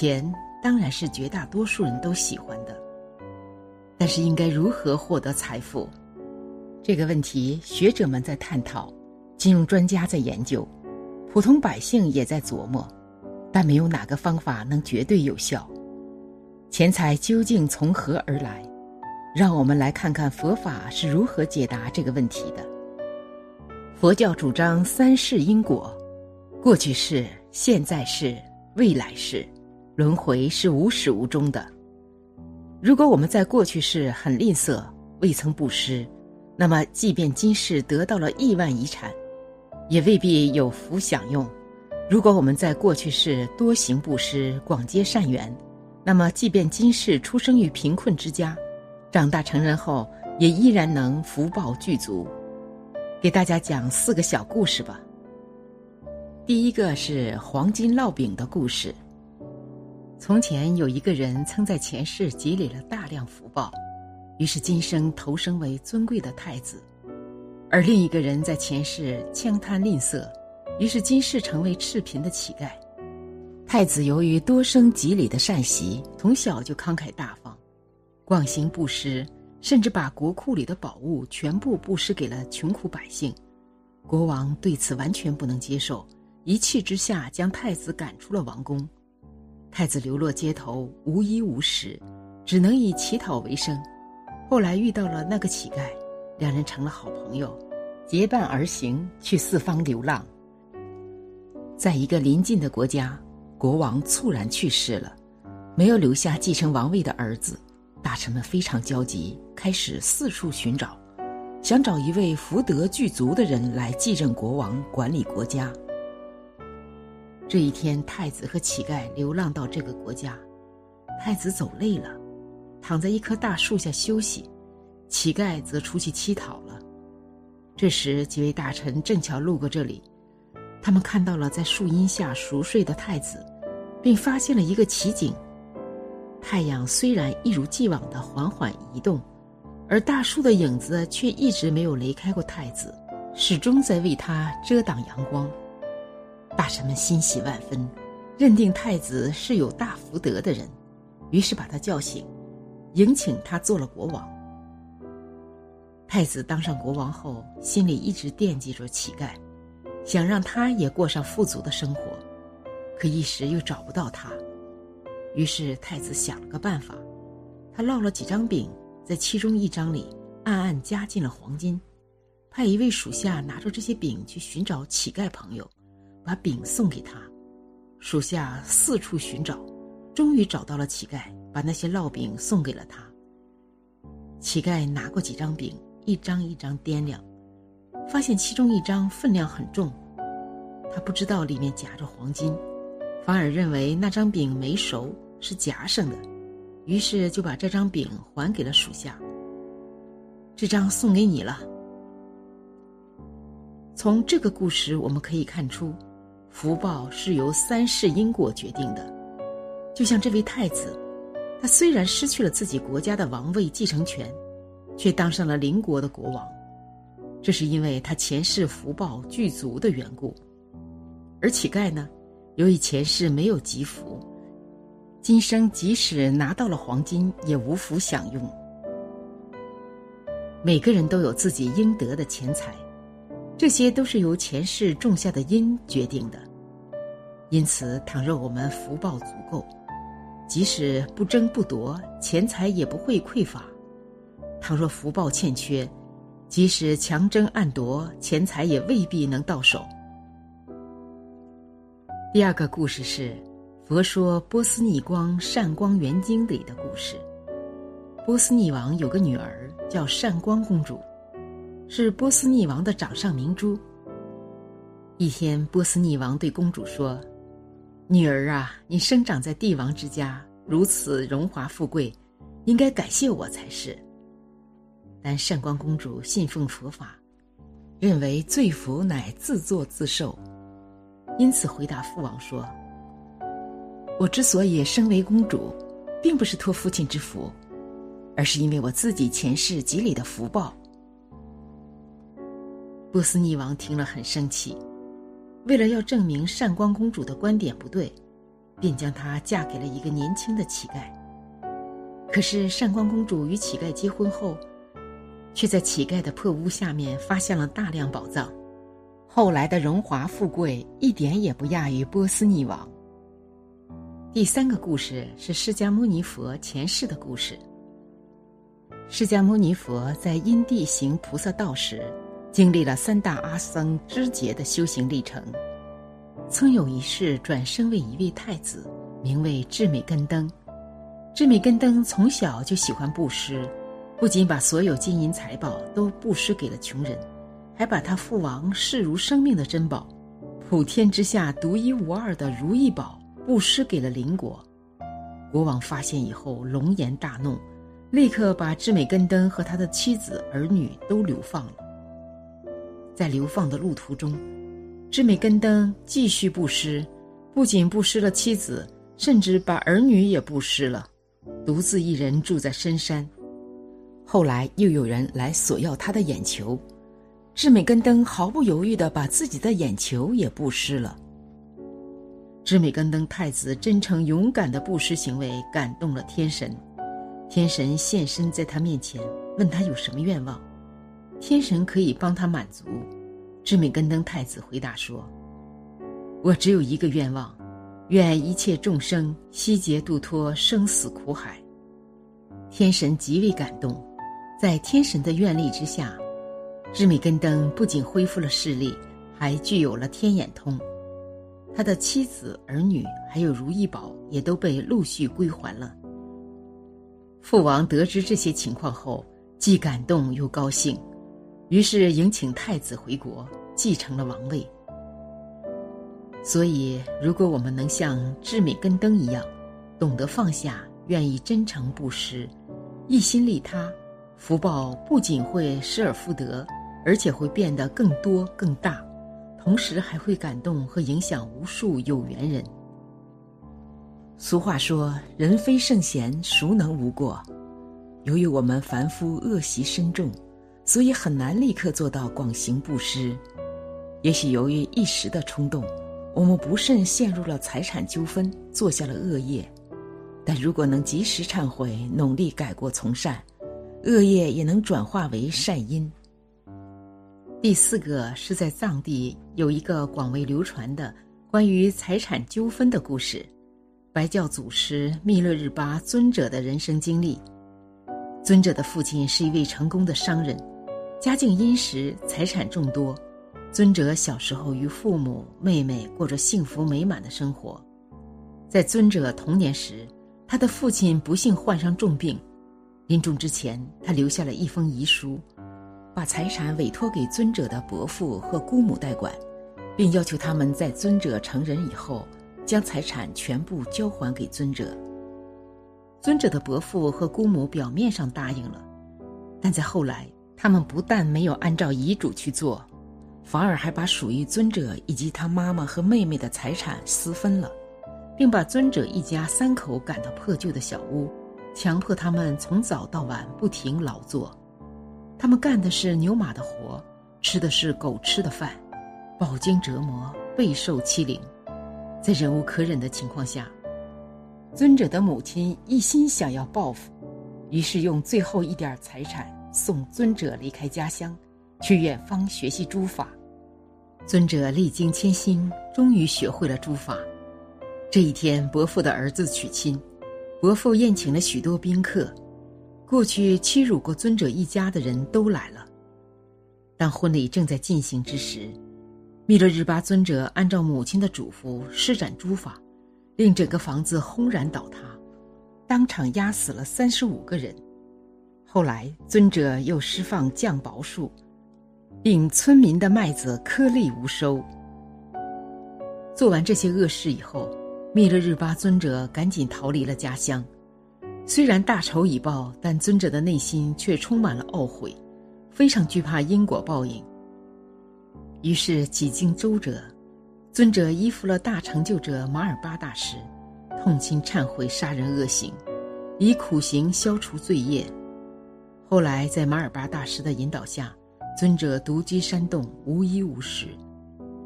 钱当然是绝大多数人都喜欢的，但是应该如何获得财富？这个问题，学者们在探讨，金融专家在研究，普通百姓也在琢磨，但没有哪个方法能绝对有效。钱财究竟从何而来？让我们来看看佛法是如何解答这个问题的。佛教主张三世因果，过去世、现在世、未来世，轮回是无始无终的。如果我们在过去世很吝啬，未曾布施，那么即便今世得到了亿万遗产，也未必有福享用。如果我们在过去世多行布施，广结善缘，那么即便今世出生于贫困之家，长大成人后也依然能福报具足。给大家讲四个小故事吧。第一个是黄金烙饼的故事。从前有一个人曾在前世积累了大量福报，于是今生投生为尊贵的太子；而另一个人在前世枪贪吝啬，于是今世成为赤贫的乞丐。太子由于多生积累的善习，从小就慷慨大方，广行布施。甚至把国库里的宝物全部布施给了穷苦百姓，国王对此完全不能接受，一气之下将太子赶出了王宫。太子流落街头，无衣无食，只能以乞讨为生。后来遇到了那个乞丐，两人成了好朋友，结伴而行去四方流浪。在一个邻近的国家，国王猝然去世了，没有留下继承王位的儿子。大臣们非常焦急，开始四处寻找，想找一位福德具足的人来继任国王，管理国家。这一天，太子和乞丐流浪到这个国家，太子走累了，躺在一棵大树下休息，乞丐则出去乞讨了。这时，几位大臣正巧路过这里，他们看到了在树荫下熟睡的太子，并发现了一个奇景。太阳虽然一如既往的缓缓移动，而大树的影子却一直没有离开过太子，始终在为他遮挡阳光。大臣们欣喜万分，认定太子是有大福德的人，于是把他叫醒，迎请他做了国王。太子当上国王后，心里一直惦记着乞丐，想让他也过上富足的生活，可一时又找不到他。于是太子想了个办法，他烙了几张饼，在其中一张里暗暗加进了黄金，派一位属下拿着这些饼去寻找乞丐朋友，把饼送给他。属下四处寻找，终于找到了乞丐，把那些烙饼送给了他。乞丐拿过几张饼，一张一张掂量，发现其中一张分量很重，他不知道里面夹着黄金。反而认为那张饼没熟，是夹生的，于是就把这张饼还给了属下。这张送给你了。从这个故事我们可以看出，福报是由三世因果决定的。就像这位太子，他虽然失去了自己国家的王位继承权，却当上了邻国的国王，这是因为他前世福报具足的缘故。而乞丐呢？由于前世没有积福，今生即使拿到了黄金，也无福享用。每个人都有自己应得的钱财，这些都是由前世种下的因决定的。因此，倘若我们福报足够，即使不争不夺，钱财也不会匮乏；倘若福报欠缺，即使强争暗夺，钱财也未必能到手。第二个故事是佛说波斯匿光善光圆经里的故事。波斯匿王有个女儿叫善光公主，是波斯匿王的掌上明珠。一天，波斯匿王对公主说：“女儿啊，你生长在帝王之家，如此荣华富贵，应该感谢我才是。”但善光公主信奉佛法，认为罪福乃自作自受。因此，回答父王说：“我之所以身为公主，并不是托父亲之福，而是因为我自己前世积累的福报。”波斯匿王听了很生气，为了要证明善光公主的观点不对，便将她嫁给了一个年轻的乞丐。可是善光公主与乞丐结婚后，却在乞丐的破屋下面发现了大量宝藏，后来的荣华富贵一点也不亚于波斯匿王。第三个故事是释迦牟尼佛前世的故事。释迦牟尼佛在因地行菩萨道时，经历了三大阿僧之劫的修行历程。曾有一世转生为一位太子，名为智美根登。智美根登从小就喜欢布施，不仅把所有金银财宝都布施给了穷人，还把他父王视如生命的珍宝——普天之下独一无二的如意宝布施给了邻国。国王发现以后，龙颜大怒。立刻把智美根登和他的妻子儿女都流放了。在流放的路途中，智美根登继续布施，不仅布施了妻子，甚至把儿女也布施了，独自一人住在深山。后来又有人来索要他的眼球，智美根登毫不犹豫地把自己的眼球也布施了。智美根登太子真诚勇敢的布施行为感动了天神。天神现身在他面前，问他有什么愿望，天神可以帮他满足。智美根登太子回答说：“我只有一个愿望，愿一切众生悉皆度脱生死苦海。”天神极为感动，在天神的愿力之下，智美根登不仅恢复了视力，还具有了天眼通。他的妻子、儿女还有如意宝也都被陆续归还了。父王得知这些情况后，既感动又高兴，于是迎请太子回国，继承了王位。所以，如果我们能像智美根灯一样，懂得放下，愿意真诚布施，一心利他，福报不仅会失而复得，而且会变得更多更大，同时还会感动和影响无数有缘人。俗话说：“人非圣贤，孰能无过？”由于我们凡夫恶习深重，所以很难立刻做到广行布施。也许由于一时的冲动，我们不慎陷入了财产纠纷，做下了恶业。但如果能及时忏悔，努力改过从善，恶业也能转化为善因。第四个是在藏地有一个广为流传的关于财产纠纷的故事。白教祖师密勒日巴尊者的人生经历。尊者的父亲是一位成功的商人，家境殷实，财产众多。尊者小时候与父母、妹妹过着幸福美满的生活。在尊者童年时，他的父亲不幸患上重病，临终之前，他留下了一封遗书，把财产委托给尊者的伯父和姑母代管，并要求他们在尊者成人以后。将财产全部交还给尊者。尊者的伯父和姑母表面上答应了，但在后来，他们不但没有按照遗嘱去做，反而还把属于尊者以及他妈妈和妹妹的财产私分了，并把尊者一家三口赶到破旧的小屋，强迫他们从早到晚不停劳作。他们干的是牛马的活，吃的是狗吃的饭，饱经折磨，备受欺凌。在忍无可忍的情况下，尊者的母亲一心想要报复，于是用最后一点财产送尊者离开家乡，去远方学习诸法。尊者历经千辛，终于学会了诸法。这一天，伯父的儿子娶亲，伯父宴请了许多宾客，过去欺辱过尊者一家的人都来了。当婚礼正在进行之时。弥勒日巴尊者按照母亲的嘱咐施展诸法，令整个房子轰然倒塌，当场压死了三十五个人。后来尊者又释放降雹术，令村民的麦子颗粒无收。做完这些恶事以后，弥勒日巴尊者赶紧逃离了家乡。虽然大仇已报，但尊者的内心却充满了懊悔，非常惧怕因果报应。于是几经周折，尊者依附了大成就者马尔巴大师，痛心忏悔杀人恶行，以苦行消除罪业。后来在马尔巴大师的引导下，尊者独居山洞，无衣无食，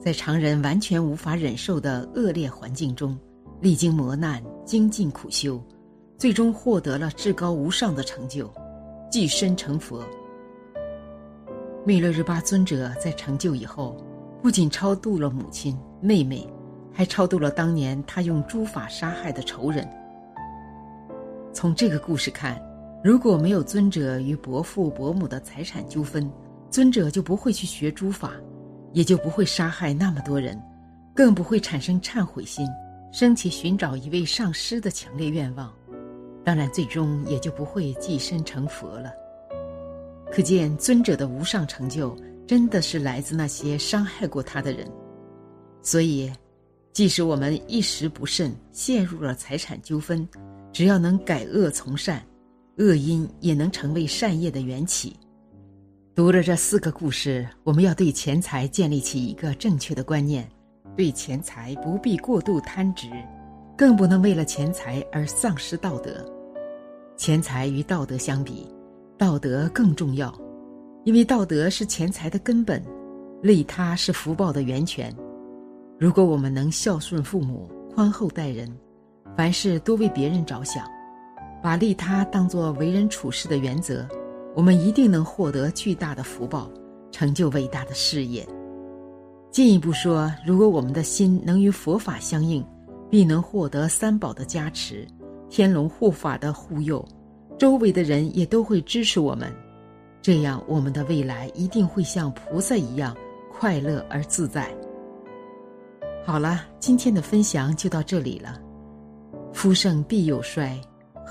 在常人完全无法忍受的恶劣环境中，历经磨难，精进苦修，最终获得了至高无上的成就，寄身成佛。弥勒日巴尊者在成就以后，不仅超度了母亲、妹妹，还超度了当年他用诸法杀害的仇人。从这个故事看，如果没有尊者与伯父伯母的财产纠纷，尊者就不会去学诸法，也就不会杀害那么多人，更不会产生忏悔心，升起寻找一位上师的强烈愿望。当然，最终也就不会寄身成佛了。可见尊者的无上成就，真的是来自那些伤害过他的人。所以，即使我们一时不慎陷入了财产纠纷，只要能改恶从善，恶因也能成为善业的缘起。读了这四个故事，我们要对钱财建立起一个正确的观念：对钱财不必过度贪执，更不能为了钱财而丧失道德。钱财与道德相比。道德更重要，因为道德是钱财的根本，利他是福报的源泉。如果我们能孝顺父母、宽厚待人，凡事多为别人着想，把利他当作为人处事的原则，我们一定能获得巨大的福报，成就伟大的事业。进一步说，如果我们的心能与佛法相应，必能获得三宝的加持，天龙护法的护佑。周围的人也都会支持我们，这样我们的未来一定会像菩萨一样快乐而自在。好了，今天的分享就到这里了。夫盛必有衰，